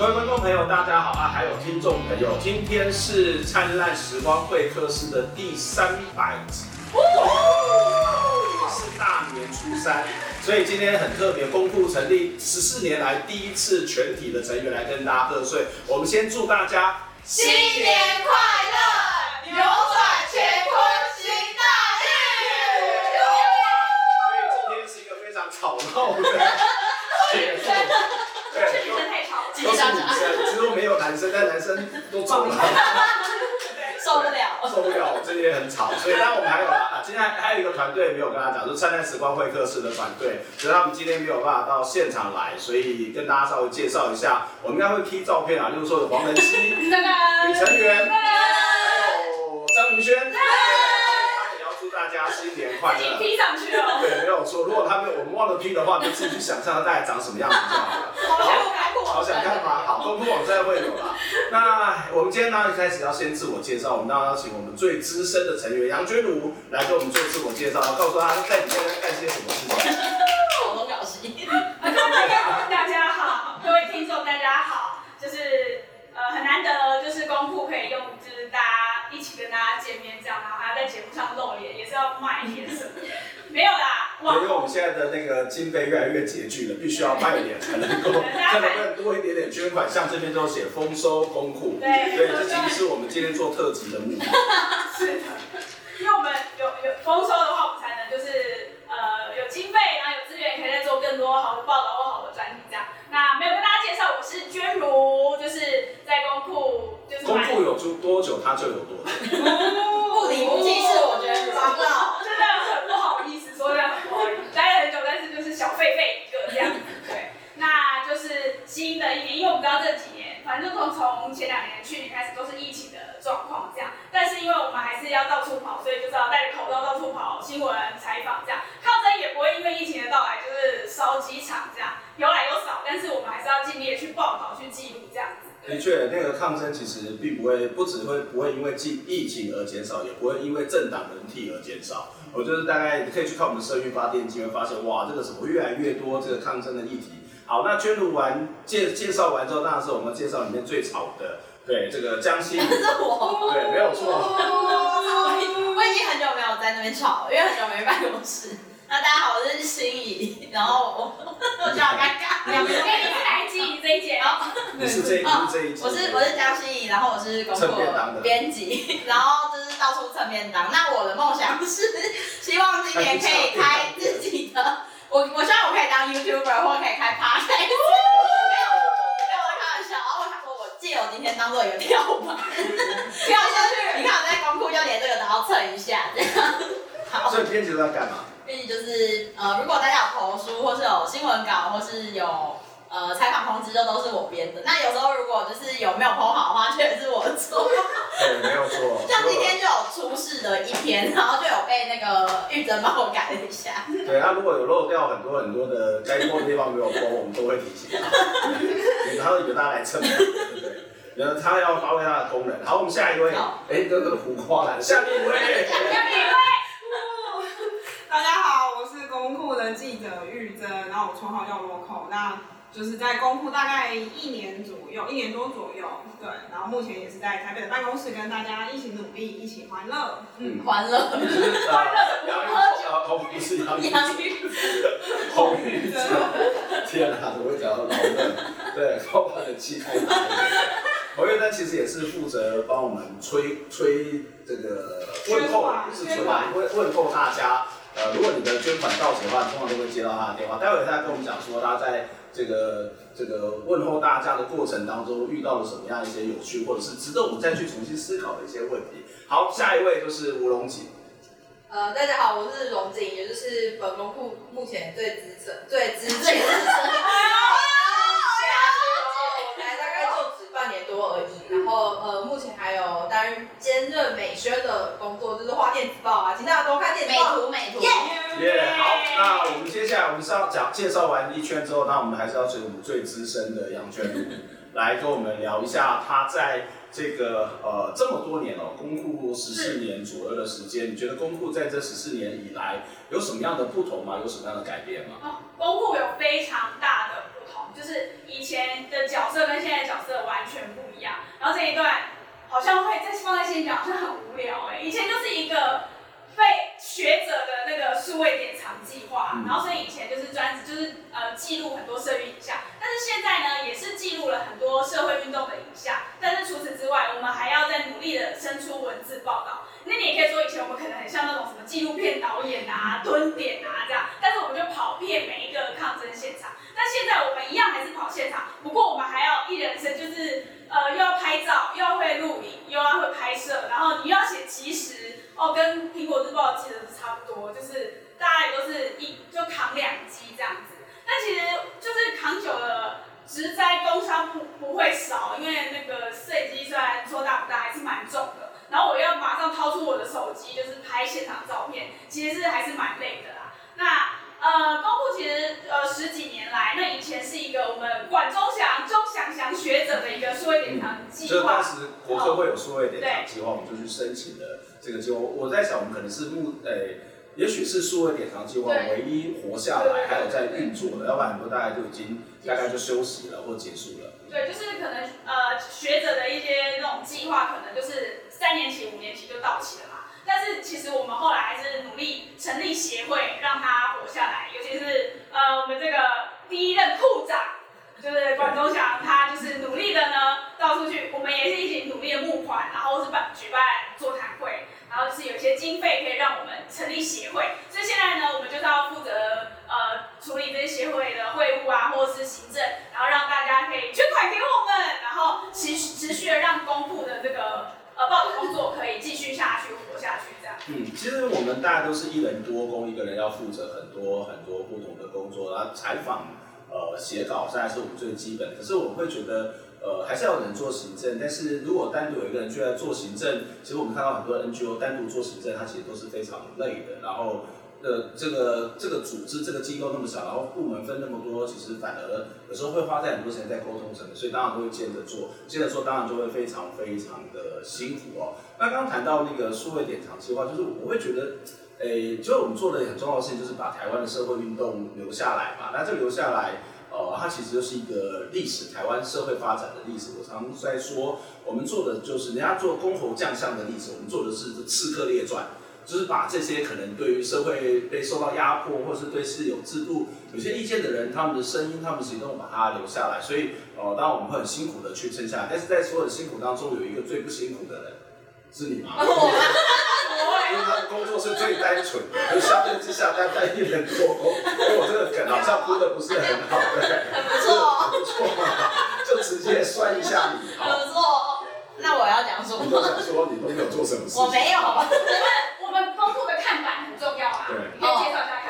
各位观众朋友，大家好啊！还有听众朋友，今天是灿烂时光会客室的第三百集，也是大年初三，所以今天很特别，公库成立十四年来第一次全体的成员来跟大家贺岁。我们先祝大家新年快乐，扭转乾坤行大运。所以今天是一个非常吵闹的节目，对，女生太吵了，都是女生，只有没有男生，但男生都走了。受不了，受不了，我这边很吵，所以当然我们还有啊，今天还还有一个团队没有跟他讲，就是灿烂时光会客室的团队，只是他们今天没有办法到现场来，所以跟大家稍微介绍一下，我们应该会 P 照片啊，就是说有黄文熙、李成元，还有张云轩，新年快乐。P 上去了，对，没有错。如果他们我们忘了 P 的话，就自己去想象他大概长什么样子就好了。好想看吗？好，公布网站会有啦。那我们今天呢，一开始要先自我介绍，我们当然要请我们最资深的成员杨君如来给我们做自我介绍，告诉他在里面在干些什么事情。好多搞事。大家好，各位听众大家好，就是呃很难得，就是公库可以用，就是大家一起跟大家见面这样，然后还要在节目上露脸，也是要卖一点什么。没有啦。因为我们现在的那个经费越来越拮据了，必须要卖点才能够，才 能够多一点点捐款。像这边都写丰收公库，对，所以，这其实是我们今天做特辑的目的。是的，因为我们有有丰收的话，我们才能就是呃有经费，然后有资源，可以再做更多好的报道。那没有跟大家介绍，我是娟如，就是在公库，就是公库有住多久，他就有多久。不离不弃是我觉得知道，真的很不好意思说这样不好意思，待了很久，但是就是小狒狒一个这样那就是新的一年，因为我们知道这几年，反正从从前两年去年开始都是疫情的状况这样，但是因为我们还是要到处跑，所以就是要戴着口罩到处跑新闻采访这样，抗争也不会因为疫情的到来就是烧机场这样，有来有少，但是我们还是要尽力的去报道去记录这样。的确，那个抗争其实并不会，不只会不会因为疫疫情而减少，也不会因为政党轮替而减少。我就是大概可以去看我们社运发电机，会发现哇，这个什么越来越多这个抗争的议题。好，那宣读完介介绍完之后，当然是我们介绍里面最吵的，对这个江欣怡，是我，对，没有错。我已经很久没有在那边吵，因为很久没办公室。那大家好，我是心怡，然后我我觉得好尴尬，两个人你是来欣怡这一节哦，你是这一，你是这一，我是我是江心怡，然后我是工作编辑，然后就是到处蹭便当。那我的梦想是希望今年可以开自己的，我我希望我可以当 YouTuber 或可以开 Podcast。没有，没有，我开玩笑。然后他说我借我今天当做一个跳板，跳下去。你看我在公库就连这个都要蹭一下，这样。好。所以编辑都在干嘛？编辑就是呃，如果大家有投书，或是有新闻稿，或是有呃采访通知，就都是我编的。那有时候如果就是有没有 po 好的话，确实是我做。对，没有错。像今天就有出事的一篇，然后就有被那个玉珍帮我改了一下。对，他如果有漏掉很多很多的该 po 的地方没有 po，我们都会提醒他，然后由他来蹭，对不对？然后他要发挥他的功能。好，我们下一位，哎，这个胡花来了，下面一位，下面一位。大家好，我是公库的记者玉珍，然后我绰号叫 Loco，那就是在公库大概一年左右，一年多左右，对，然后目前也是在台北的办公室跟大家一起努力，一起欢乐，嗯，欢乐，欢乐，喝酒，不是杨玉，杨玉，红玉，天哪，怎么会讲到老人？对，老板的气派，侯月丹其实也是负责帮我们催催这个问候，不是催问问候大家。呃，如果你的捐款到手的话，通常都会接到他的电话。待会他跟我们讲说，他在这个这个问候大家的过程当中遇到了什么样一些有趣，或者是值得我们再去重新思考的一些问题。好，下一位就是吴龙景。呃，大家好，我是龙景，也就是本公库目前最资深、最资深。最资深多而已，然后呃，目前还有担任兼任美宣的工作，就是画电子报啊，请大家多看电子报。美图美图。耶，好，那我们接下来我们是要讲介绍完一圈之后，那我们还是要请我们最资深的杨娟如 来跟我们聊一下，他在这个呃这么多年哦，公库十四年左右的时间，你觉得公库在这十四年以来有什么样的不同吗？有什么样的改变吗？哦，公库有非常大就是以前的角色跟现在的角色完全不一样。然后这一段好像会再放在心里，好像很无聊哎、欸。以前就是一个被学者的那个数位典藏计划，然后所以以前就是专就是呃记录很多社运影像，但是现在呢也是记录了很多社会运动的影像，但是除此之外，我们还要再努力的生出文字报道。那你也可以说，以前我们可能很像那种什么纪录片导演啊、蹲点啊这样，但是我们就跑遍每一个抗争现场。但现在我们一样还是跑现场，不过我们还要一人生，就是呃又要拍照，又要会录影，又要会拍摄，然后你又要写即时哦，跟苹果日报记得差不多，就是大概都是一就扛两机这样子。那其实就是扛久了，职灾工伤不不会少，因为那个摄影机虽然说大不大，还是蛮重的。然后我要马上掏出我的手机，就是拍现场照片，其实是还是蛮累的啦。那呃，公库其实呃十几年来，那以前是一个我们管中祥、钟祥祥学者的一个数位典藏计划。就当时国科会有数位典藏计划，我们就去申请了这个计划。我在想，我们可能是目诶、欸，也许是数位典藏计划唯一活下来，还有在运作的，要不然很多大家就已经大概就休息了或结束了。对，就是可能呃学者的一些那种计划，可能就是。三年级、五年级就到期了嘛，但是其实我们后来还是努力成立协会，让它活下来。尤其是呃，我们这个第一任库长，就是管中祥，他就是努力的呢，到处去，我们也是一起努力的募款，然后是办举办座谈会，然后是有些经费可以让我们成立协会。所以现在呢，我们就是要负责呃处理这些协会的会务啊，或者是行政，然后让大家可以捐款给我们，然后持持续的让公库的这个。呃，报的工作可以继续下去，活下去这样。嗯，其实我们大家都是一人多工，一个人要负责很多很多不同的工作，然后采访、呃写稿，现在是我们最基本。可是我们会觉得，呃，还是要有人做行政。但是如果单独有一个人就在做行政，其实我们看到很多 NGO 单独做行政，它其实都是非常累的。然后。呃，这个这个组织这个机构那么小，然后部门分那么多，其实反而有时候会花在很多时间在沟通上面，所以当然都会接着做，接着做当然就会非常非常的辛苦哦。那刚刚谈到那个数位典藏计划，就是我会觉得，诶，就我们做的很重要的事情就是把台湾的社会运动留下来嘛。那这留下来，呃，它其实就是一个历史，台湾社会发展的历史。我常常在说，我们做的就是人家做公侯将相的历史，我们做的是《刺客列传》。就是把这些可能对于社会被受到压迫，或是对是有制度有些意见的人，他们的声音、他们的行动，把它留下来。所以，呃，当然我们会很辛苦的去撑下来。但是在所有的辛苦当中，有一个最不辛苦的人，是你吗？因为他的工作是最单纯的，就相对之下，他单一人多工。因为我这个梗好像铺的不是很好，对，很不错，不错，就直接算一下你。好不错，那我要讲什么？你都想说你都没有做什么事？我没有。我们公库的看板很重要啊，对，你可以介绍一下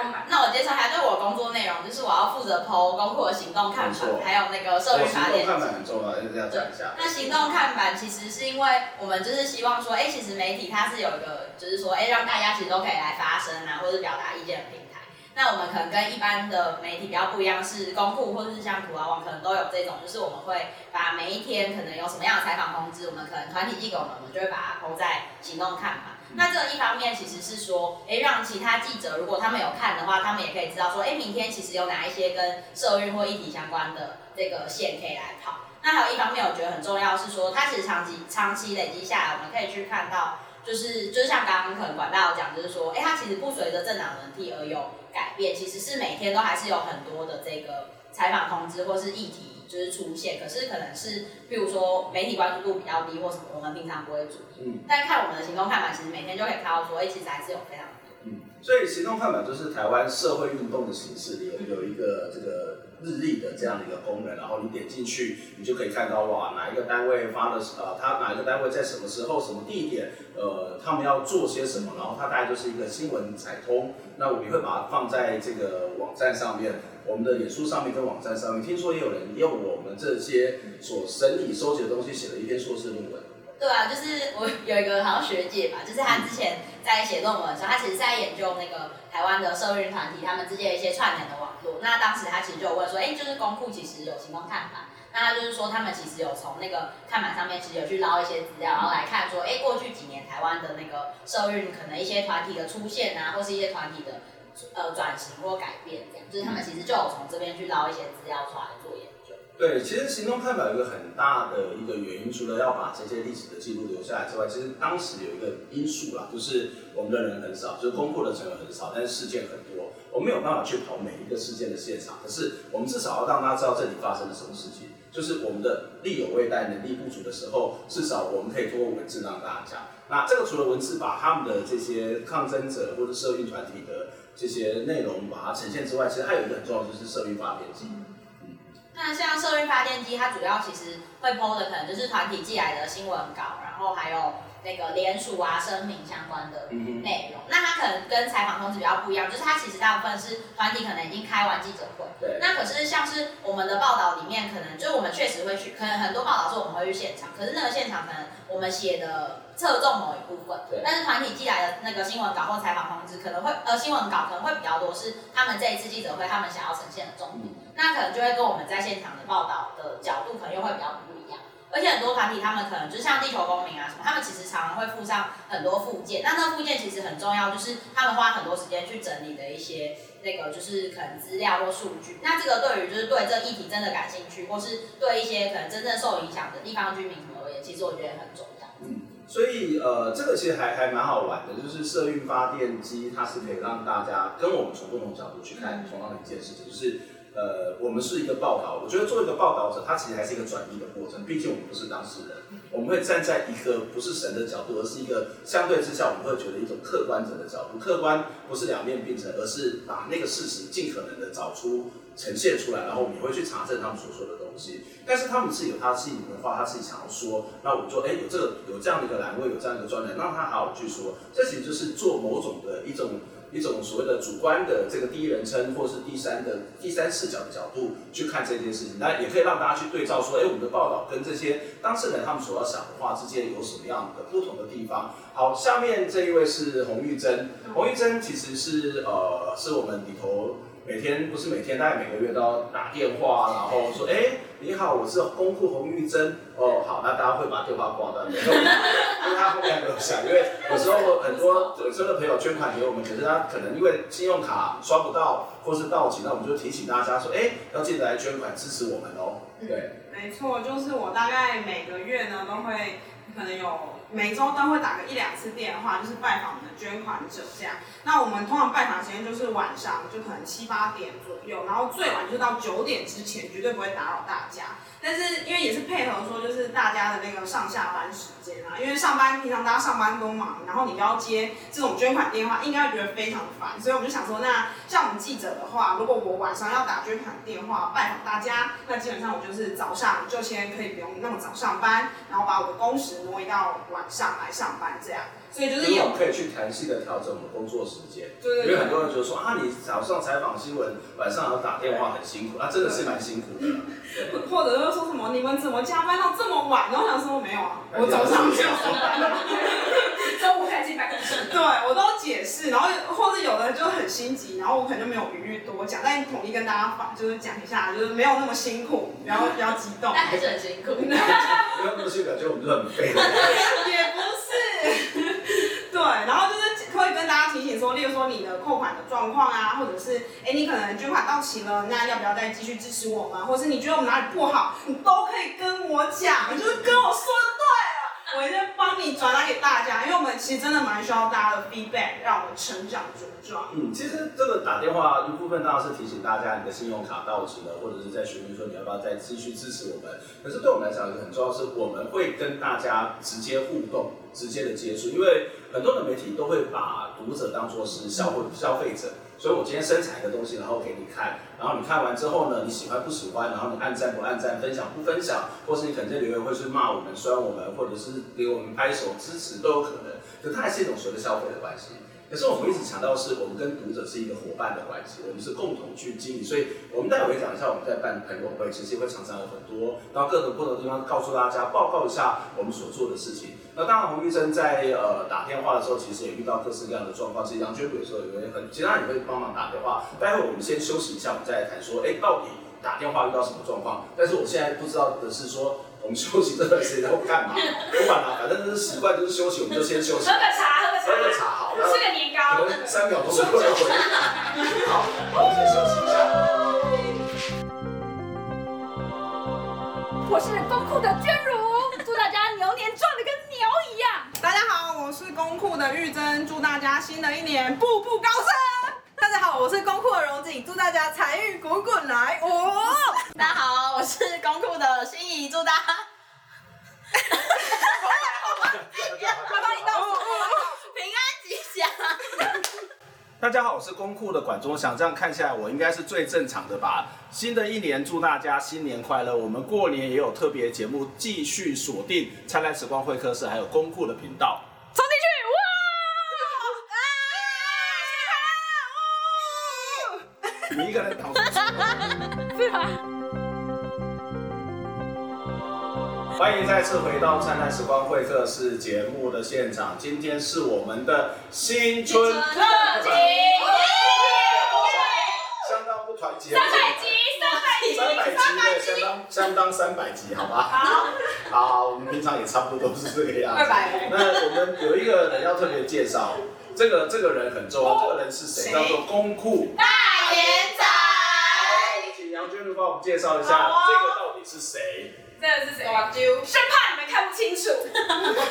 看板。那我介绍一下，就是我工作内容，就是我要负责 PO 公库的行动看板，还有那个社运。行动看板很重要，要讲一下。那行动看板其实是因为我们就是希望说，哎、欸，其实媒体它是有一个，就是说，哎、欸，让大家其实都可以来发声啊，或者表达意见的平台。那我们可能跟一般的媒体比较不一样，是公库或者是像苦劳网，可能都有这种，就是我们会把每一天可能有什么样的采访通知，我们可能团体寄给我们，我们就会把它 PO 在行动看板。那这一方面其实是说，哎，让其他记者如果他们有看的话，他们也可以知道说，哎，明天其实有哪一些跟社运或议题相关的这个线可以来跑。那还有一方面，我觉得很重要是说，它其实长期长期累积下来，我们可以去看到，就是就是像刚刚可能管大有讲，就是说，哎，它其实不随着政党轮替而有改变，其实是每天都还是有很多的这个采访通知或是议题。就是出现，可是可能是，譬如说媒体关注度比较低或什么，我们平常不会注意。嗯。但看我们的行动看板，其实每天就可以看到说，哎，其实还是有非常多。嗯。所以行动看板就是台湾社会运动的形式里有有一个这个日历的这样的一个功能，然后你点进去，你就可以看到哇，哪一个单位发的呃，他哪一个单位在什么时候、什么地点，呃，他们要做些什么，然后它大概就是一个新闻采通。那我们会把它放在这个网站上面。我们的脸书上面跟网站上面，听说也有人用我们这些所整理收集的东西写了一篇硕士论文。对啊，就是我 有一个好像学姐吧，就是她之前在写论文的时候，她其实是在研究那个台湾的社运团体他们之间的一些串联的网络。那当时她其实就有问说，哎，就是公库其实有行动看板，那她就是说他们其实有从那个看板上面其实有去捞一些资料，然后来看说，哎，过去几年台湾的那个社运可能一些团体的出现啊，或是一些团体的。呃，转型或改变这样，就是他们其实就有从这边去捞一些资料出来做研究。对，其实行动课表有一个很大的一个原因，除了要把这些历史的记录留下来之外，其实当时有一个因素啦，就是我们的人很少，就是公库的成员很少，但是事件很多，我们没有办法去跑每一个事件的现场。可是我们至少要让大家知道这里发生了什么事情，就是我们的力有未逮，能力不足的时候，至少我们可以通过文字让大家讲。那这个除了文字把他们的这些抗争者或者社运团体的这些内容把它呈现之外，其实还有一个很重要的就是社运发电机。嗯，那像社运发电机，它主要其实会 PO 的可能就是团体寄来的新闻稿，然后还有。那个联署啊、声明相关的内容，嗯、那它可能跟采访通知比较不一样，就是它其实大部分是团体可能已经开完记者会，对。那可是像是我们的报道里面，可能就是我们确实会去，可能很多报道是我们会去现场，可是那个现场可能我们写的侧重某一部分，对。但是团体寄来的那个新闻稿或采访通知，可能会呃新闻稿可能会比较多，是他们这一次记者会他们想要呈现的重点，嗯、那可能就会跟我们在现场的报道的角度可能又会比较不一样。而且很多团体，他们可能就像地球公民啊什么，他们其实常常会附上很多附件。那那附件其实很重要，就是他们花很多时间去整理的一些那个就是可能资料或数据。那这个对于就是对这议题真的感兴趣，或是对一些可能真正受影响的地方居民什么而言，其实我觉得很重要。嗯，所以呃，这个其实还还蛮好玩的，就是社运发电机，它是可以让大家跟我们从不同角度去看同样的一件事情，就是。呃，我们是一个报道，我觉得做一个报道者，他其实还是一个转移的过程。毕竟我们不是当事人，我们会站在一个不是神的角度，而是一个相对之下，我们会觉得一种客观者的角度。客观不是两面并存，而是把那个事实尽可能的找出、呈现出来，然后我们会去查证他们所说的东西。但是他们是有他自己的话，他自己想要说，那我们说，哎，有这个有这样的一个栏位，有这样的一个专栏，让他好好去说。这其实就是做某种的一种。一种所谓的主观的这个第一人称，或是第三的第三视角的角度去看这件事情，那也可以让大家去对照说，哎，我们的报道跟这些当事人他们所要想的话之间有什么样的不同的地方。好，下面这一位是洪玉珍，洪玉珍其实是呃是我们里头。每天不是每天，大概每个月都要打电话，然后说，哎，你好，我是公库洪玉珍。哦，好，那大家会把电话挂断，因为他后面还没有响，因为有时候很多有时候的朋友捐款给我们，可是他可能因为信用卡刷不到，或是到期，那我们就提醒大家说，哎，要记得来捐款支持我们哦。对，没错，就是我大概每个月呢都会可能有。每周都会打个一两次电话，就是拜访我们的捐款者这样。那我们通常拜访时间就是晚上，就可能七八点左右，然后最晚就是到九点之前，绝对不会打扰大家。但是因为也是配合说，就是大家的那个上下班时间啊，因为上班平常大家上班都忙，然后你要接这种捐款电话，应该会觉得非常的烦，所以我们就想说，那像我们记者的话，如果我晚上要打捐款电话拜访大家，那基本上我就是早上就先可以不用那么早上班，然后把我的工时挪移到晚上来上班这样。所以就是有可以去弹性的调整我们工作时间，对对对，因为很多人就说啊，你早上采访新闻，晚上要打电话很辛苦，那、啊、真的是蛮辛苦的。或者又说什么你们怎么加班到这么晚？然后我想说没有啊，我早上就上班，中午才进办公室。对，我都解释，然后或者有的人就很心急，然后我可能就没有余裕多讲，但统一跟大家反就是讲一下，就是没有那么辛苦，然后比较激动，但还是很辛苦。没有那么辛苦，感觉我们就很废。也不是。对，然后就是会跟大家提醒说，例如说你的扣款的状况啊，或者是哎你可能捐款到期了，那要不要再继续支持我们？或者是你觉得我们哪里不好，你都可以跟我讲，就是跟我说的对了，我一定帮你转达给大家，因为我们其实真的蛮需要大家的 feedback，让我们成长茁壮。嗯，其实这个打电话一部分当然是提醒大家你的信用卡到期了，或者是在询问说你要不要再继续支持我们。可是对我们来讲，一个很重要是我们会跟大家直接互动。直接的接触，因为很多的媒体都会把读者当作是消费消费者，所以我今天生产一个东西，然后给你看，然后你看完之后呢，你喜欢不喜欢，然后你按赞不按赞，分享不分享，或是你可能在留言会去骂我们、酸我们，或者是给我们拍手支持都有可能，可它还是一种所谓的消费的关系。可是我们一直强调是，我们跟读者是一个伙伴的关系，我们是共同去经营。所以，我们待会讲一下，我们在办朋友会，其实也会常常有很多到各种不同的地方，告诉大家报告一下我们所做的事情。那当然，洪医生在呃打电话的时候，其实也遇到各式各样的状况。其实杨娟有时候也会很，其他人也会帮忙打电话。待会我们先休息一下，我们再来谈说，哎，到底打电话遇到什么状况？但是我现在不知道的是说，我们休息这段时间要干嘛？不管了，反正就是习惯就是休息，我们就先休息。喝个茶，喝个茶，喝个茶，好。吃个年糕。可能三秒钟就过了。好，我们先休息一下。我是公库的娟如，祝大家牛年赚的跟牛一样。大家好，我是公库的玉珍，祝大家新的一年步步高升。大家好，我是公库的荣景，祝大家财运滚滚来。哦，大家好，我是公库的心怡，祝大家。我帮你倒数，平安吉祥。大家好，我是公库的管中祥。这样看下来，我应该是最正常的吧？新的一年，祝大家新年快乐！我们过年也有特别节目，继续锁定灿烂时光会客室，还有公库的频道。冲进去！哇！你一个人挡住。是吧？欢迎再次回到灿烂时光会客室节目的现场。今天是我们的新春特辑，相当不团结。三百集，三百集，三百集对相当相当三百集，好吧？好，好，我们平常也差不多都是这个样子。二百。那我们有一个人要特别介绍，这个这个人很重要，这个人是谁？叫做公库大眼仔。请杨娟如帮我们介绍一下，这个到底是谁？这个是谁？生怕你们看不清楚，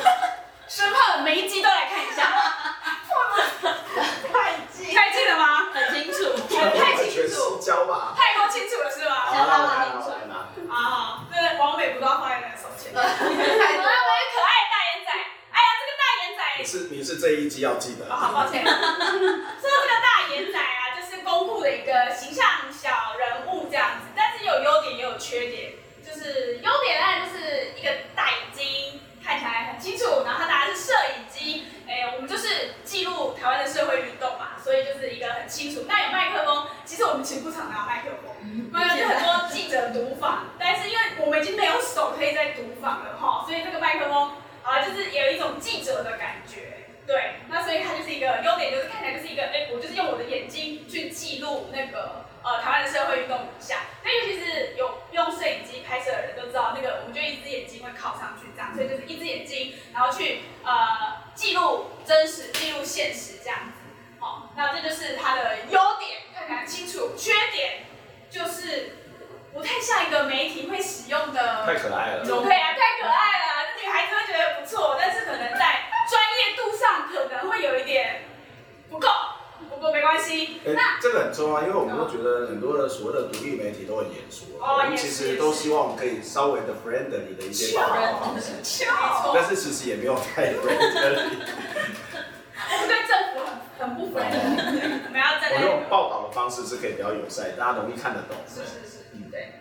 生怕每一集都来看一下。太近，太近了吗？很清楚。太清全楚，交吧？太过清楚了是吗？好，来拿，来拿。啊，这王美不知道放在那个手前？我太们可爱的大眼仔，哎呀，这个大眼仔，你是你是这一集要记得。好抱歉。说到这个大眼仔啊，就是公布的一个形象小人物这样子，但是有优点也有缺点。就是优点呢，就是一个大眼睛，看起来很清楚，然后他拿的是摄影机，哎，我们就是记录台湾的社会运动嘛，所以就是一个很清楚。那有麦克风，其实我们其实不常拿麦克风，不然就很多记者读访，但是因为我们已经没有手可以再读访了哈，所以这个麦克风啊，就是有一种记者的感觉。对，那所以它就是一个优点，就是看起来就是一个，哎，我就是用我的眼睛去记录那个呃台湾的社会运动影像。那尤其是有用摄影机拍摄的人都知道，那个我们就一只眼睛会靠上去这样，所以就是一只眼睛，然后去呃记录真实、记录现实这样子。好，那这就是它的优点，看起来清楚。缺点就是不太像一个媒体会使用的。太可爱了。对啊，太可爱了，那女孩子会觉得不错，但是可能在。专业度上可能会有一点不够，不过没关系。欸、那这个很重要，因为我们都觉得很多的所谓的独立媒体都很严肃，哦、我们其实都希望可以稍微的 friendly 的一些报道方式，但是其实也没有太 friendly。我们对政府很很不 friendly，我们要站在。我用报道的方式是可以比较友善，大家容易看得懂。是是是，嗯，对。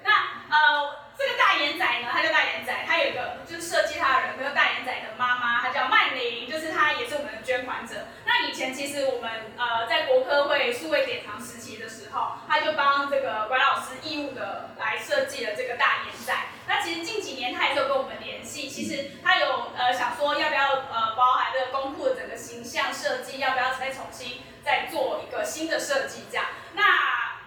呃。这个大眼仔呢，他叫大眼仔，他有一个就是设计他的人，那个大眼仔的妈妈，她叫曼玲，就是她也是我们的捐款者。那以前其实我们呃在国科会数位典藏时期的时候，他就帮这个管老师义务的来设计了这个大眼仔。那其实近几年他也是有跟我们联系，其实他有呃想说要不要呃包含这个公库的整个形象设计，要不要再重新再做一个新的设计这样。那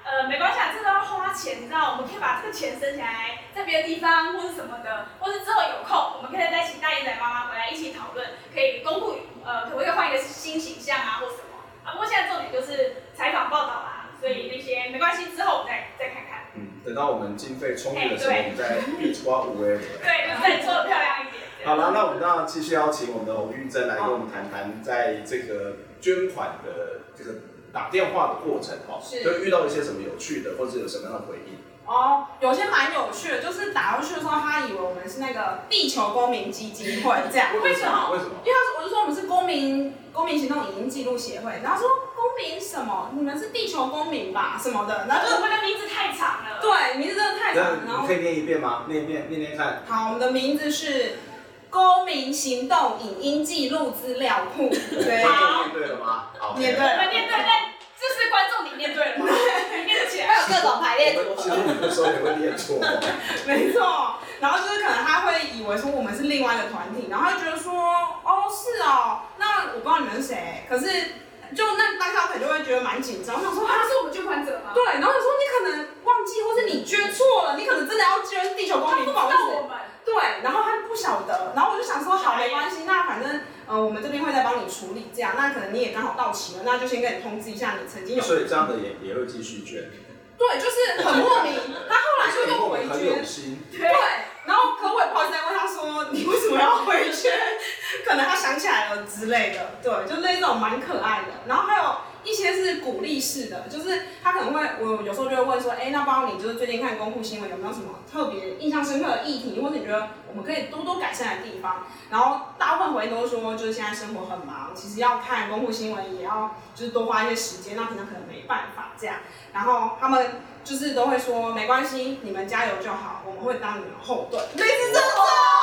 呃，没关系啊，这都要花钱，你知道，我们可以把这个钱省起来，在别的地方或者什么的，或者之后有空，我们可以再请大眼仔妈妈回来一起讨论，可以公布呃，可不可以换一个新形象啊，或什么啊？不过现在重点就是采访报道啦，所以那些没关系，之后我们再再看看。嗯，等到我们经费充裕的时候，我们再一起花五 A。对，就再做的漂亮一点。好了，那我们当然继续邀请我们的洪玉珍来跟我们谈谈，在这个捐款的这个。打电话的过程哈，是就遇到一些什么有趣的，或者有什么样的回应？哦，有些蛮有趣的，就是打过去的时候，他以为我们是那个地球公民基金会这样。为什么？为什么？因为他说，我就说我们是公民公民行动影音记录协会，然后说公民什么？你们是地球公民吧？什么的？然后就我们的名字太长了。对，名字真的太长了。然后你可以念一遍吗？念一遍，念念看。好，我们的名字是公民行动影音记录资料库。对。好，念对了吗？好，念对了。念对了。这是观众，你念对了吗？你念得起来。还有各种排列组合。其实你的时候也会念错。没错，然后就是可能他会以为说我们是另外一个团体，然后他就觉得说，哦是哦，那我不知道你们是谁，可是就那当下可能就会觉得蛮紧张，我想说他是我们捐款者吗？对，然后说你可能忘记，或是你捐错了，你可能真的要捐地球公民，不好意思。对，然后他不晓得，然后我就想说，好，没关系，那反正，呃，我们这边会再帮你处理，这样，那可能你也刚好到期了，那就先跟你通知一下，你曾经有。所以这样的也也会继续捐。对，就是很莫名，他后来就又回捐。心对，然后可我也不好意思再问他说，你为什么要回去？可能他想起来了之类的，对，就那种蛮可爱的。然后还有一些是鼓励式的，就是他可能会，我有时候就会问说，哎，那包你就是最近看公库新闻有没有什么特别印象深刻的议题，或者你觉得我们可以多多改善的地方？然后大部分回应都说，就是现在生活很忙，其实要看公库新闻也要就是多花一些时间，那平常可能没办法这样。然后他们就是都会说，没关系，你们加油就好，我们会当你们后盾。每次这种。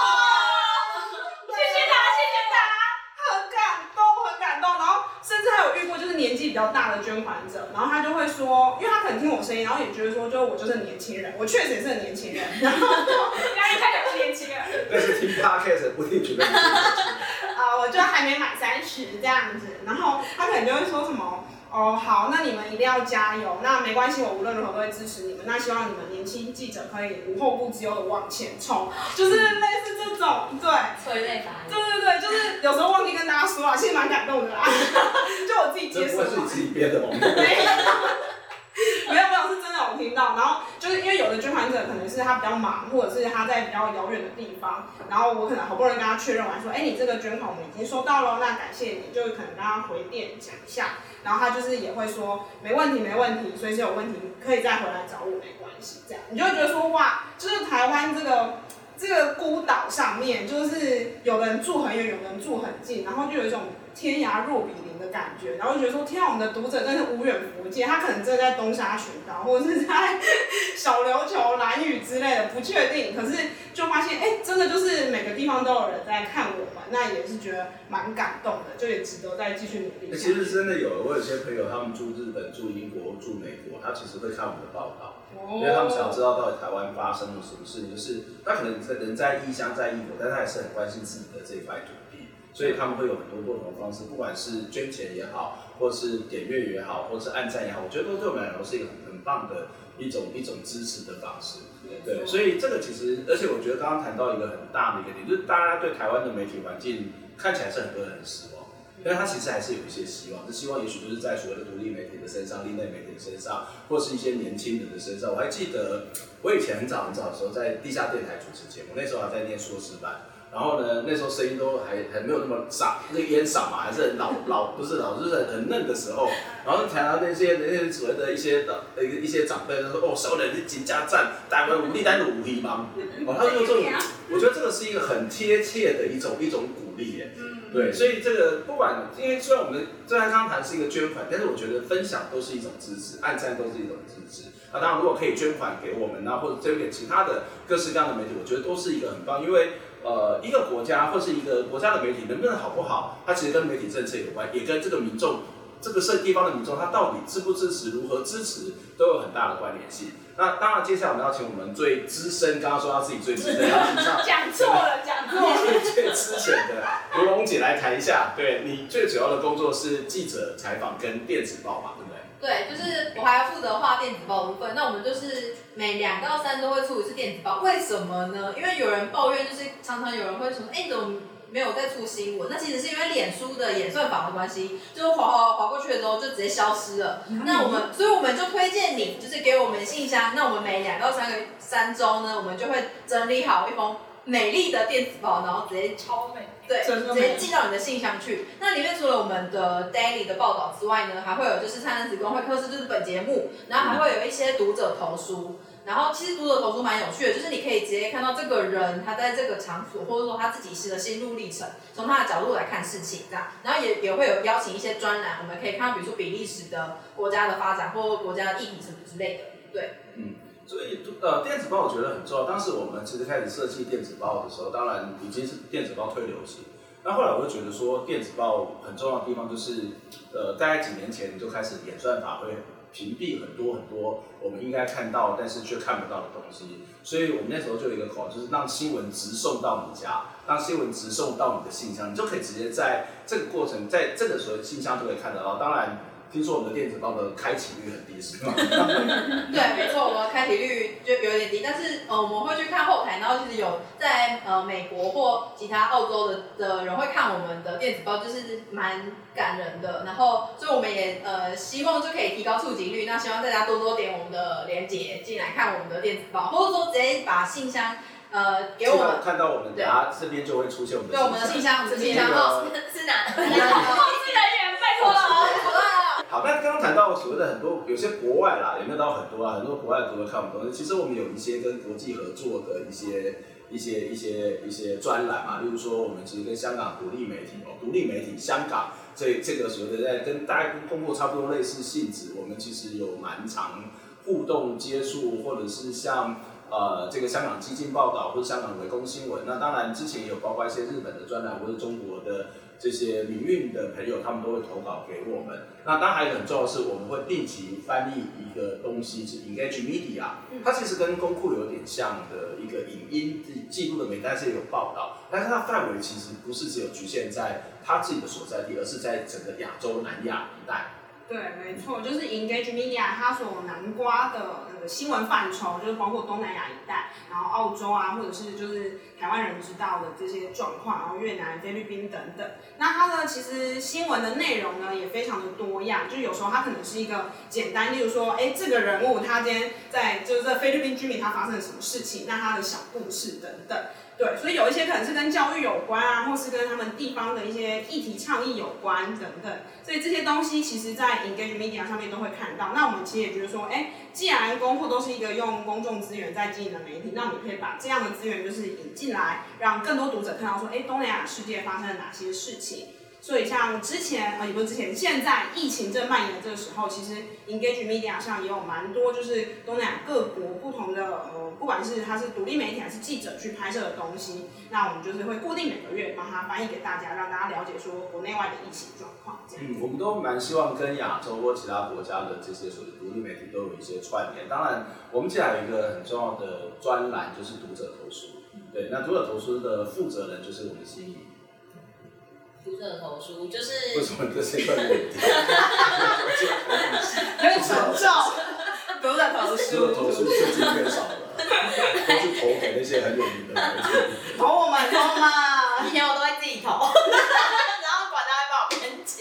年纪比较大的捐款者，然后他就会说，因为他可能听我声音，然后也觉得说，就我就是年轻人，我确实也是很年轻人，然后压力太小不年轻人。但是听 podcast 不一定觉得。啊，我就还没满三十这样子，然后他可能就会说什么。哦，好，那你们一定要加油。那没关系，我无论如何都会支持你们。那希望你们年轻记者可以无后顾之忧的往前冲，就是类似这种，对。催泪吧。对对对，就是有时候忘记跟大家说啊，其实蛮感动的啦。就我自己接受。这不会是你自己编的吗？没 有没有，是真的我听到。然后就是因为有的捐款者可能是他比较忙，或者是他在比较遥远的地方，然后我可能好不容易跟他确认完说，哎，你这个捐款我们已经收到了，那感谢你，就是可能跟他回电讲一下。然后他就是也会说没问题，没问题，随时有问题可以再回来找我，没关系。这样你就会觉得说哇，就是台湾这个这个孤岛上面，就是有人住很远，有人住很近，然后就有一种天涯若比邻。的感觉，然后就觉得说，天啊，我们的读者真是无远弗届，他可能真的在东沙群岛，或者是在小琉球、兰屿之类的，不确定。可是就发现，哎，真的就是每个地方都有人在看我们，那也是觉得蛮感动的，就也值得再继续努力。其实真的有，我有些朋友，他们住日本、住英国、住美国，他其实会看我们的报道，因为他们想要知道到底台湾发生了什么事情。就是他可能在人在异乡，在异国，但他还是很关心自己的这一块土地。所以他们会有很多不同的方式，不管是捐钱也好，或是点阅也好，或者是按赞也好，我觉得都对我们来说是一个很很棒的一种一种支持的方式。对，所以这个其实，而且我觉得刚刚谈到一个很大的一个点，就是大家对台湾的媒体环境看起来是很多人很失望，但是他其实还是有一些希望，这希望也许就是在所谓的独立媒体的身上、另类媒体的身上，或是一些年轻人的身上。我还记得我以前很早很早的时候在地下电台主持节目，那时候还在念硕士班。然后呢，那时候声音都还还没有那么沙，那个烟嗓嘛，还是很老老，不是老，就是很嫩的时候。然后台上那些那些所谓的一些的一些长辈就说：“哦，少年你紧加战，台湾无力单独无力帮。”哦，他说这种，我觉得这个是一个很贴切的一种一种鼓励耶。对，所以这个不管，因为虽然我们虽然刚谈是一个捐款，但是我觉得分享都是一种支持，按赞都是一种支持。那当然，如果可以捐款给我们呢，或者捐给其他的各式各样的媒体，我觉得都是一个很棒，因为。呃，一个国家或是一个国家的媒体能不能好不好，它其实跟媒体政策有关，也跟这个民众，这个是地方的民众，他到底支不支持，如何支持，都有很大的关联性。那当然，接下来我们要请我们最资深，刚刚说他自己最资深，讲错了，讲错了，最资深的卢龙姐来谈一下。对，你最主要的工作是记者采访跟电子报嘛？对不对？对，就是我还要负责画电子报的部分。那我们就是每两到三周会出一次电子报。为什么呢？因为有人抱怨，就是常常有人会说，哎，你怎么没有在出新闻？那其实是因为脸书的演算法的关系，就是滑滑滑过去了之后就直接消失了。嗯、那我们，所以我们就推荐你，就是给我们信箱。那我们每两到三个三周呢，我们就会整理好一封美丽的电子报，然后直接超美。对，直接寄到你的信箱去。那里面除了我们的 daily 的报道之外呢，还会有就是灿烂时光会客室，就是本节目，然后还会有一些读者投书。然后其实读者投书蛮有趣的，就是你可以直接看到这个人他在这个场所，或者说他自己是的心路历程，从他的角度来看事情这样。然后也也会有邀请一些专栏，我们可以看到比如说比利时的国家的发展，或国家的议题什么之类的。对，嗯。所以，呃，电子报我觉得很重要。当时我们其实开始设计电子报的时候，当然已经是电子报推流行。那后来我就觉得说，电子报很重要的地方就是，呃，大概几年前就开始演算法会屏蔽很多很多我们应该看到但是却看不到的东西。所以我们那时候就有一个口号，就是让新闻直送到你家，让新闻直送到你的信箱，你就可以直接在这个过程，在这个时候信箱就可以看得到。当然。听说我们的电子报的开启率很低，是吗？对，没错，我们开启率就有点低，但是呃，我们会去看后台，然后其实有在呃美国或其他澳洲的的人会看我们的电子报，就是蛮感人的。然后，所以我们也呃希望就可以提高触及率，那希望大家多多点我们的链接进来看我们的电子报，或者说直接把信箱呃给我们看到我们，等下这边就会出现我们的对我们的信箱，我们的信箱 号是哪？控制人员，拜托了。那刚刚谈到所谓的很多，有些国外啦，有没有到很多啊，很多国外的读者看我们东西。其实我们有一些跟国际合作的一些、一些、一些、一些专栏嘛，例如说我们其实跟香港独立媒体哦，独立媒体香港这这个所谓的在跟大家跟通过差不多类似性质，我们其实有蛮常互动接触，或者是像。呃，这个香港基金报道或者香港围攻新闻，那当然之前也有包括一些日本的专栏或者中国的这些民运的朋友，他们都会投稿给我们。那当然还有很重要的是，我们会定期翻译一个东西，是 Engage Media，它其实跟公库有点像的一个影音记录的媒，但是也有报道，但是它范围其实不是只有局限在它自己的所在地，而是在整个亚洲南亚一带。对，没错，就是 Engage Media 它所南瓜的那新闻范畴，就是包括东南亚一带，然后澳洲啊，或者是就是台湾人知道的这些状况，然后越南、菲律宾等等。那它呢，其实新闻的内容呢也非常的多样，就有时候它可能是一个简单，例如说，哎，这个人物他今天在就是在菲律宾居民他发生了什么事情，那他的小故事等等。对，所以有一些可能是跟教育有关啊，或是跟他们地方的一些议题倡议有关等等。所以这些东西其实，在 Engage Media 上面都会看到。那我们其实也觉得说，哎，既然公库都是一个用公众资源在经营的媒体，那我们可以把这样的资源就是引进来，让更多读者看到说，哎，东南亚世界发生了哪些事情。所以像之前，呃，也不是之前，现在疫情正蔓延的这个时候，其实 Engage Media 上也有蛮多，就是东南亚各国不同的，呃，不管是它是独立媒体还是记者去拍摄的东西，那我们就是会固定每个月帮他翻译给大家，让大家了解说国内外的疫情状况。嗯，我们都蛮希望跟亚洲或其他国家的这些所谓独立媒体都有一些串联。当然，我们接下来有一个很重要的专栏，就是读者投诉。对，那读者投诉的负责人就是我们心怡。读者投书就是为什么这些观点？有点沉重。读者投书，读者投书最近越少了，都是投给那些很有名的。投我们，投嘛。以前我都会自己投，然后管他会帮我编辑。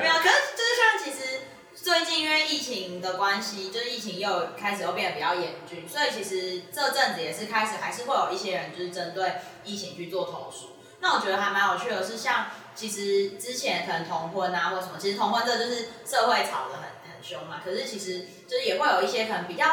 没有，可是就是像其实最近因为疫情的关系，就是疫情又开始又变得比较严峻，所以其实这阵子也是开始还是会有一些人就是针对疫情去做投书。那我觉得还蛮有趣的是，像其实之前可能同婚啊或什么，其实同婚这就是社会吵得很很凶嘛。可是其实就是也会有一些可能比较，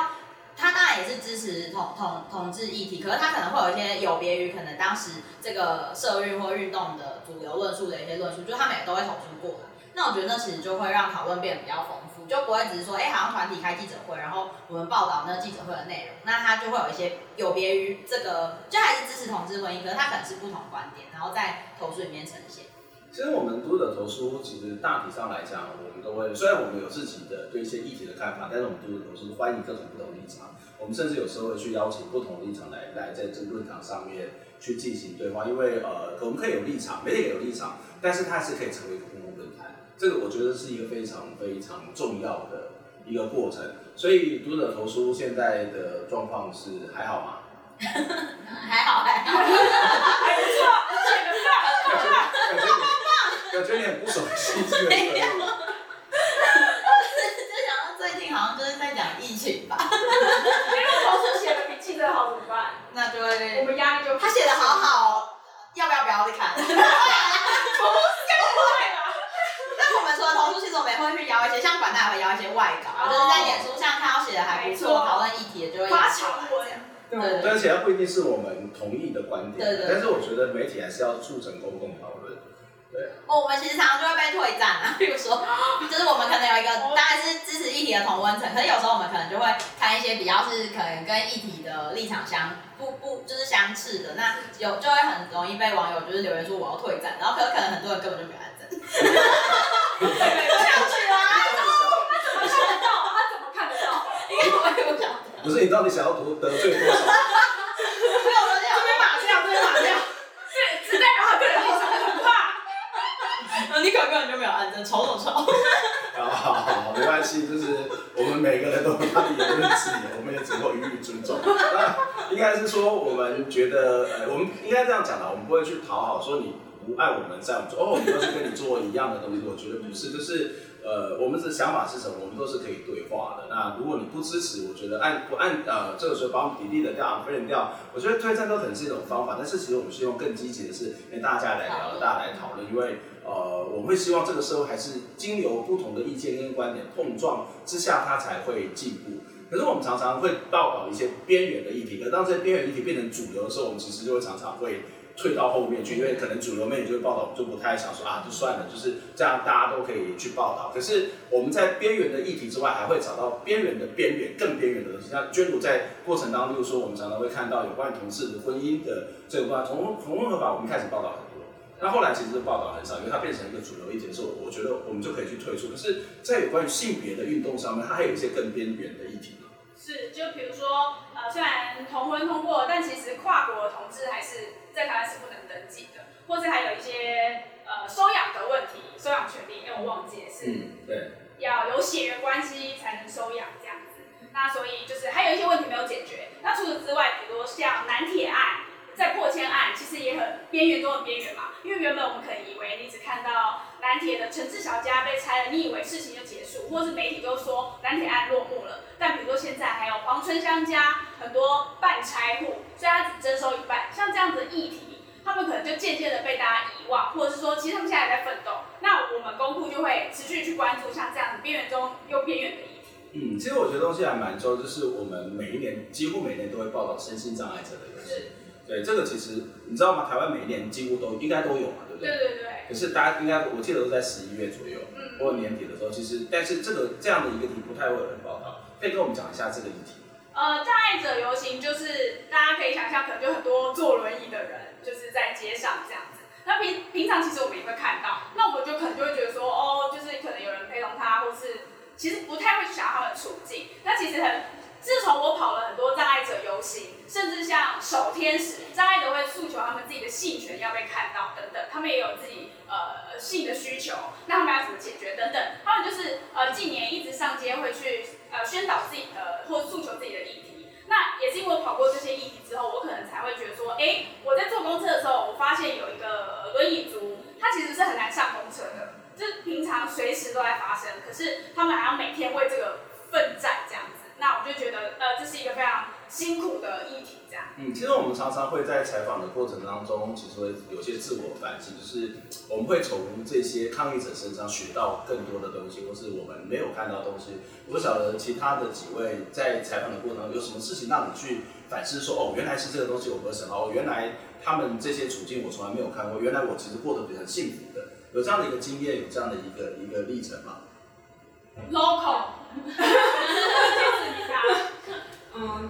他当然也是支持同同同志议题，可是他可能会有一些有别于可能当时这个社运或运动的主流论述的一些论述，就他们也都会投出过来。那我觉得那其实就会让讨论变得比较丰富。就不会只是说，哎、好像团体开记者会，然后我们报道那个记者会的内容，那他就会有一些有别于这个，就还是支持同志婚姻，可是他可能是不同观点，然后在投书里面呈现。其实我们读者投书，其实大体上来讲，我们都会，虽然我们有自己的对一些议题的看法，但是我们读者投书欢迎各种不同立场，我们甚至有时候会去邀请不同立场来来在这个论坛上面去进行对话，因为呃，我们可以有立场，媒体也有立场，但是它是可以成为一个公共论坛。这个我觉得是一个非常非常重要的一个过程，所以读者投书现在的状况是还好吗？还好还好，还不错，写得棒，棒棒感觉你很不熟悉这个。没有，就想到最近好像就是在讲疫情吧。因为投书写的比记者好怎么办？那就会，我们压力就他写的好好，要不要不要去看？其实我们也会去邀一些，像管大也会邀一些外稿，就是在脸书上看到写的还不错，讨论议题的就会发长文。对，而且它不一定是我们同意的观点，对对。但是我觉得媒体还是要促成公共讨论。对。哦，我们其实常常就会被退战啊，比如说，就是我们可能有一个当然是支持议题的同温层，可是有时候我们可能就会看一些比较是可能跟议题的立场相不不就是相斥的，那有就会很容易被网友就是留言说我要退战，然后可可能很多人根本就没按赞。不想去啊！他怎么看得到？他怎么看得到？因为我也不想。不是你到底想要得得罪多少？没有人这边马这样，这边马这样，对，只代表他个人立场很怕。你可根本就没有按赞，丑丑丑。好好好，没关系，就是我们每个人都有他的言论自由，我们也只能够予以尊重。那应该是说，我们觉得，呃，我们应该这样讲的，我们不会去讨好说你。不爱我们，在我们说哦，你都是跟你做一样的东西，我觉得不是，就是呃，我们的想法是什么，我们都是可以对话的。那如果你不支持，我觉得按不按呃这个时候把我们比例的掉、分人掉，我觉得推荐都可能是一种方法。但是其实我们希望更积极的是，跟大家来聊，大家来讨论，因为呃，我们会希望这个社会还是经由不同的意见跟观点碰撞之下，它才会进步。可是我们常常会报道一些边缘的议题，可当这些边缘议题变成主流的时候，我们其实就会常常会。退到后面去，因为可能主流媒体就会报道，我们就不太想说啊，就算了，就是这样，大家都可以去报道。可是我们在边缘的议题之外，还会找到边缘的边缘、更边缘的东西。像娟如在过程当中，例如说，我们常常会看到有关于同志的婚姻的这个关同同婚合法，我们开始报道很多。那后来其实报道很少，因为它变成一个主流议题是我，我觉得我们就可以去退出。可是，在有关于性别的运动上面，它还有一些更边缘的议题。是，就比如说，呃，虽然同婚通过，但其实跨国同志还是在台湾是不能登记的，或是还有一些呃收养的问题，收养权利，因为我忘记是，嗯，对，要有血缘关系才能收养这样子。那所以就是还有一些问题没有解决。那除此之外，比如说像南铁案。在破千案其实也很边缘中很边缘嘛，因为原本我们可能以为你只看到南铁的陈志小家被拆了，你以为事情就结束，或是媒体都说南铁案落幕了。但比如说现在还有黄春香家很多半拆户，所以他只征收一半，像这样子的议题，他们可能就渐渐的被大家遗忘，或者是说其实他们现在还在奋斗。那我们公库就会持续去关注像这样子边缘中又边缘的议题。嗯，其实我觉得东西还蛮重要，就是我们每一年几乎每年都会报道身心障碍者的东西。对，这个其实你知道吗？台湾每一年几乎都应该都有嘛，对不对？对对对。可是大家应该，我记得都在十一月左右，嗯，或者年底的时候，其实但是这个这样的一个题不太会有人报道，可以跟我们讲一下这个议题。呃，障碍者游行就是大家可以想象，可能就很多坐轮椅的人就是在街上这样子。那平平常其实我们也会看到，那我们就可能就会觉得说，哦，就是可能有人陪同他，或是其实不太会去想他们的处境。那其实很。自从我跑了很多障碍者游行，甚至像守天使，障碍者会诉求他们自己的性权要被看到等等，他们也有自己呃性的需求，那他们要怎么解决等等，他们就是呃近年一直上街会去呃宣导自己的或诉求自己的议题。那也是因为跑过这些议题之后，我可能才会觉得说，哎、我在坐公车的时候，我发现有一个轮椅族，他其实是很难上公车的，就是平常随时都在发生，可是他们还要每天为这个奋战这样子。那我就觉得，呃，这是一个非常辛苦的议题，这样。嗯，其实我们常常会在采访的过程当中，其实会有些自我反省，就是我们会从这些抗议者身上学到更多的东西，或是我们没有看到的东西。我不晓得其他的几位在采访的过程中有什么事情让你去反思，说哦，原来是这个东西我不会想到，哦，原来他们这些处境我从来没有看过，原来我其实过得很幸福的，有这样的一个经验，有这样的一个 一个历程吗？Local。嗯，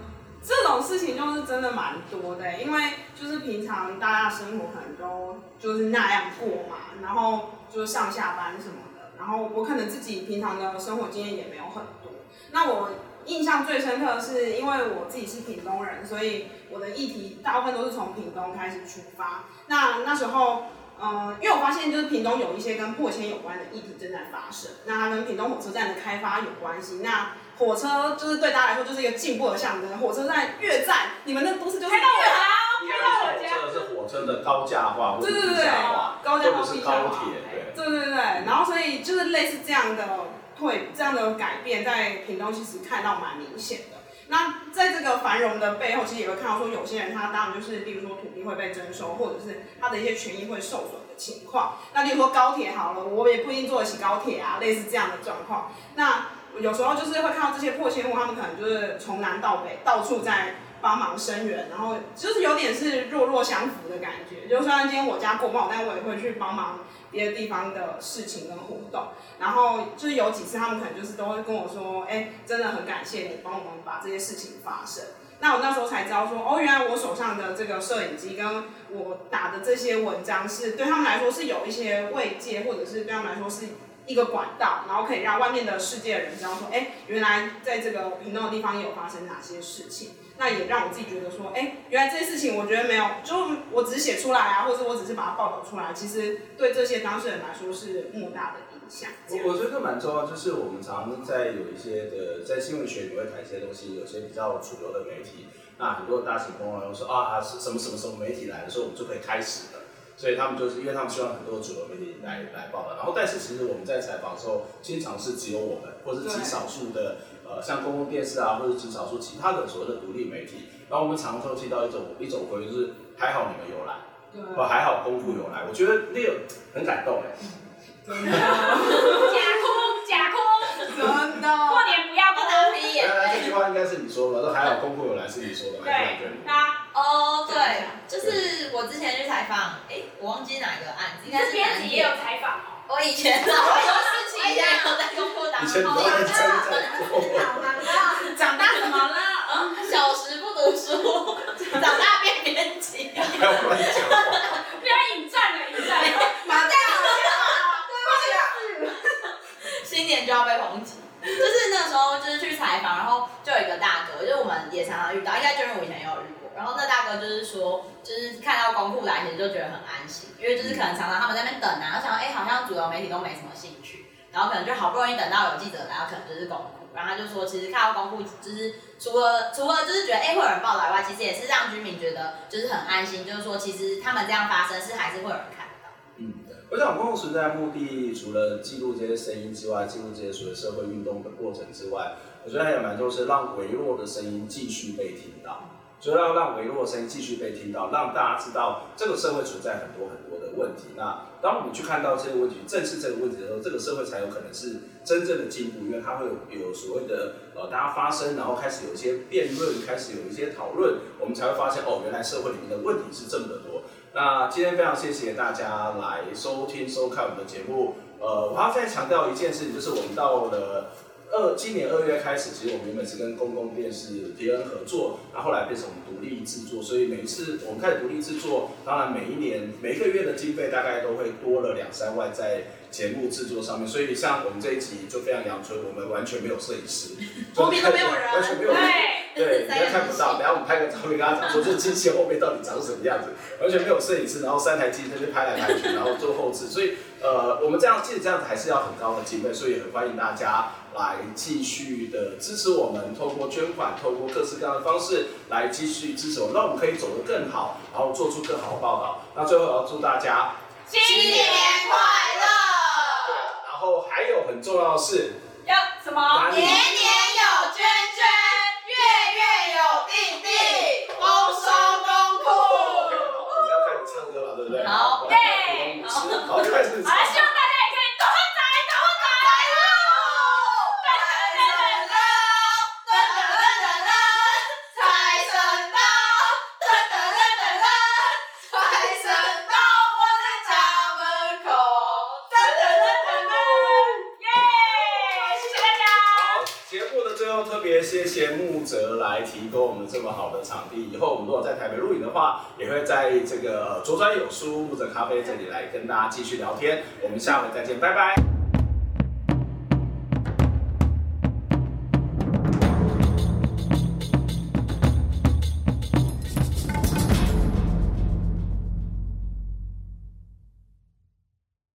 这种事情就是真的蛮多的，因为就是平常大家生活可能都就是那样过嘛，然后就是上下班什么的，然后我可能自己平常的生活经验也没有很多。那我印象最深刻的是，因为我自己是屏东人，所以我的议题大部分都是从屏东开始出发。那那时候。嗯，因为我发现就是屏东有一些跟破迁有关的议题正在发生，那它跟屏东火车站的开发有关系。那火车就是对大家来说就是一个进步的象征，火车站越站，你们那都市就是越好。开到我家，这个是火车的高架化或者地下化，高架化是高铁，对对对对。然后所以就是类似这样的退这样的改变，在屏东其实看到蛮明显的。那在这个繁荣的背后，其实也会看到说，有些人他当然就是，例如说土地会被征收，或者是他的一些权益会受损的情况。那例如说高铁好了，我也不一定坐得起高铁啊，类似这样的状况。那有时候就是会看到这些破千户，他们可能就是从南到北到处在帮忙声援，然后就是有点是弱弱相扶的感觉。就虽然今天我家过爆，但我也会去帮忙。别的地方的事情跟活动，然后就是有几次他们可能就是都会跟我说，哎、真的很感谢你帮我们把这些事情发生。那我那时候才知道说，哦，原来我手上的这个摄影机跟我打的这些文章是对他们来说是有一些慰藉，或者是对他们来说是一个管道，然后可以让外面的世界的人知道说，哎、原来在这个频道的地方有发生哪些事情。那也让我自己觉得说，哎、原来这些事情，我觉得没有，就我只是写出来啊，或者我只是把它报道出来，其实对这些当事人来说是莫大的影响。我我觉得蛮重要，就是我们常在有一些的在新闻学里面谈一些东西，有些比较主流的媒体，那很多大型公司说啊，是什么什么什么媒体来的时候，我们就可以开始了。所以他们就是因为他们希望很多主流媒体来来报道，然后但是其实我们在采访的时候，经常是只有我们或者是极少数的呃像公共电视啊，或者极少数其他的所谓的独立媒体，然后我们常常听到一种一种回应就是还好你们有来，对，或还好公库有来，我觉得那个很感动哎。假哭假哭，真的。过年不要哭。原来这句话应该是你说的，说还好公库有来是你说的吗？对，他哦对，就是我之前去采访，哎，我忘记哪个案子，应该是编辑也有采访哦。我以前做很多事情一样，在公库当中。长大怎么了？小时不读书，长大变编辑。不要乱讲话。不要引战了，引战了。马上。新年就要被抨击，就是那个时候就是去采访，然后就有一个大哥，就是我们也常常遇到，应该就是我以前也有遇过。然后那大哥就是说，就是看到公库来，其实就觉得很安心，因为就是可能常常他们在那边等啊，然后想哎、好像主流媒体都没什么兴趣，然后可能就好不容易等到有记者来，然后可能就是公库，然后他就说，其实看到公库就是除了除了就是觉得哎、欸、会有人报道外，其实也是让居民觉得就是很安心，就是说其实他们这样发生是还是会有人看到。嗯。我想，公共存在的目的除了记录这些声音之外，记录这些所谓社会运动的过程之外，我觉得还有蛮多是让微弱的声音继续被听到，所以要让微弱的声音继续被听到，让大家知道这个社会存在很多很多的问题。那当我们去看到这个问题，正视这个问题的时候，这个社会才有可能是真正的进步，因为它会有有所谓的呃大家发声，然后开始有一些辩论，开始有一些讨论，我们才会发现哦，原来社会里面的问题是这么的多。那今天非常谢谢大家来收听收看我们的节目。呃，我还要再强调一件事情，就是我们到了二今年二月开始，其实我们原本是跟公共电视迪恩合作，然后后来变成我们独立制作，所以每一次我们开始独立制作，当然每一年每一个月的经费大概都会多了两三万在节目制作上面。所以像我们这一集就非常阳春，我们完全没有摄影师，后面都没有人，完全没有人。对，你都看不到。等下我们拍个照片，跟他讲说这机器后面到底长什么样子，完全没有摄影师，然后三台机在那拍来拍去，然后做后置。所以，呃，我们这样即使这样子还是要很高的经费，所以很欢迎大家来继续的支持我们，透过捐款，透过各式各样的方式来继续支持我们，让我们可以走得更好，然后做出更好的报道。那最后我要祝大家新年快乐。然后还有很重要的是要什么？年年足を谢木泽来提供我们这么好的场地，以后我们如果在台北录影的话，也会在这个，左转有书木泽咖啡这里来跟大家继续聊天。我们下回再见，拜拜。